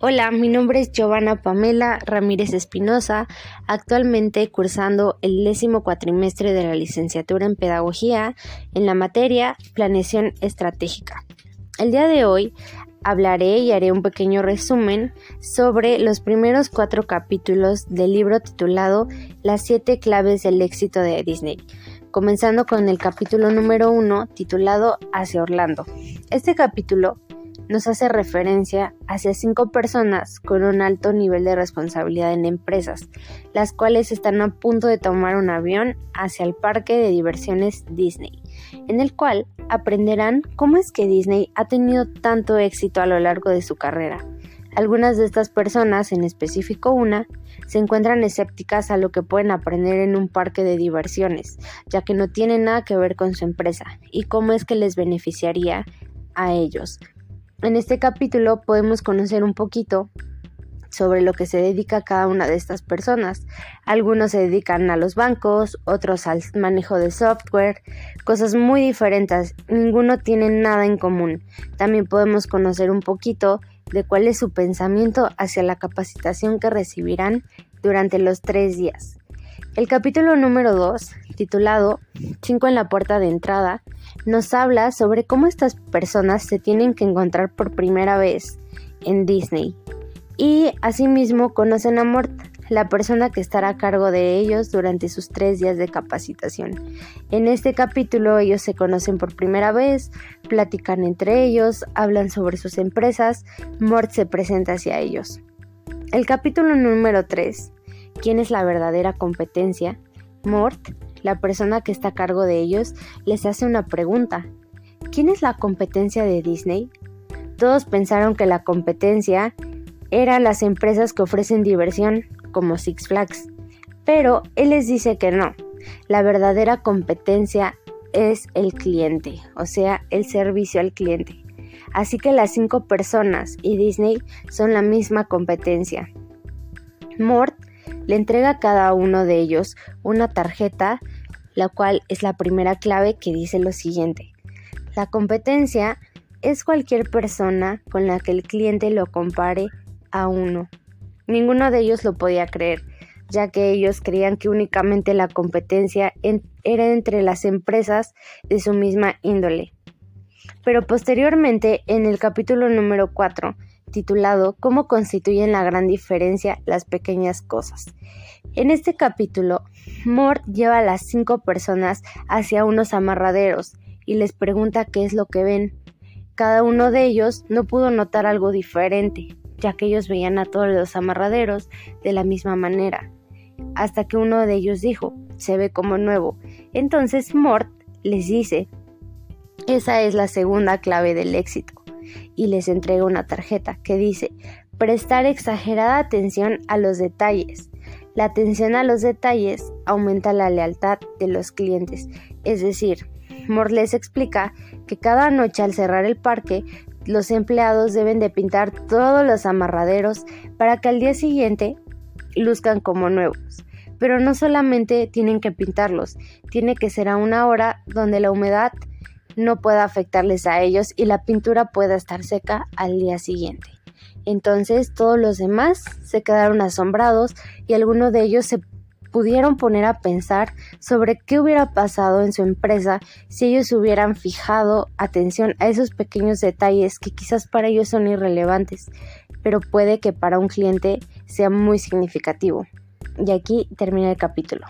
Hola, mi nombre es Giovanna Pamela Ramírez Espinosa, actualmente cursando el décimo cuatrimestre de la licenciatura en Pedagogía en la materia Planeación Estratégica. El día de hoy hablaré y haré un pequeño resumen sobre los primeros cuatro capítulos del libro titulado Las siete claves del éxito de Disney, comenzando con el capítulo número uno titulado Hacia Orlando. Este capítulo nos hace referencia hacia cinco personas con un alto nivel de responsabilidad en empresas, las cuales están a punto de tomar un avión hacia el parque de diversiones Disney, en el cual aprenderán cómo es que Disney ha tenido tanto éxito a lo largo de su carrera. Algunas de estas personas, en específico una, se encuentran escépticas a lo que pueden aprender en un parque de diversiones, ya que no tiene nada que ver con su empresa y cómo es que les beneficiaría a ellos, en este capítulo podemos conocer un poquito sobre lo que se dedica cada una de estas personas. Algunos se dedican a los bancos, otros al manejo de software, cosas muy diferentes, ninguno tiene nada en común. También podemos conocer un poquito de cuál es su pensamiento hacia la capacitación que recibirán durante los tres días. El capítulo número 2, titulado Cinco en la puerta de entrada, nos habla sobre cómo estas personas se tienen que encontrar por primera vez en Disney. Y asimismo conocen a Mort, la persona que estará a cargo de ellos durante sus tres días de capacitación. En este capítulo ellos se conocen por primera vez, platican entre ellos, hablan sobre sus empresas, Mort se presenta hacia ellos. El capítulo número 3, ¿quién es la verdadera competencia? Mort la persona que está a cargo de ellos les hace una pregunta. ¿Quién es la competencia de Disney? Todos pensaron que la competencia eran las empresas que ofrecen diversión, como Six Flags. Pero él les dice que no. La verdadera competencia es el cliente, o sea, el servicio al cliente. Así que las cinco personas y Disney son la misma competencia. Mort le entrega a cada uno de ellos una tarjeta, la cual es la primera clave que dice lo siguiente. La competencia es cualquier persona con la que el cliente lo compare a uno. Ninguno de ellos lo podía creer, ya que ellos creían que únicamente la competencia era entre las empresas de su misma índole. Pero posteriormente, en el capítulo número 4, titulado Cómo constituyen la gran diferencia las pequeñas cosas. En este capítulo, Mort lleva a las cinco personas hacia unos amarraderos y les pregunta qué es lo que ven. Cada uno de ellos no pudo notar algo diferente, ya que ellos veían a todos los amarraderos de la misma manera, hasta que uno de ellos dijo, se ve como nuevo. Entonces Mort les dice, esa es la segunda clave del éxito y les entrega una tarjeta que dice prestar exagerada atención a los detalles. La atención a los detalles aumenta la lealtad de los clientes. Es decir, Moore les explica que cada noche al cerrar el parque, los empleados deben de pintar todos los amarraderos para que al día siguiente luzcan como nuevos. Pero no solamente tienen que pintarlos, tiene que ser a una hora donde la humedad no pueda afectarles a ellos y la pintura pueda estar seca al día siguiente. Entonces todos los demás se quedaron asombrados y algunos de ellos se pudieron poner a pensar sobre qué hubiera pasado en su empresa si ellos hubieran fijado atención a esos pequeños detalles que quizás para ellos son irrelevantes, pero puede que para un cliente sea muy significativo. Y aquí termina el capítulo.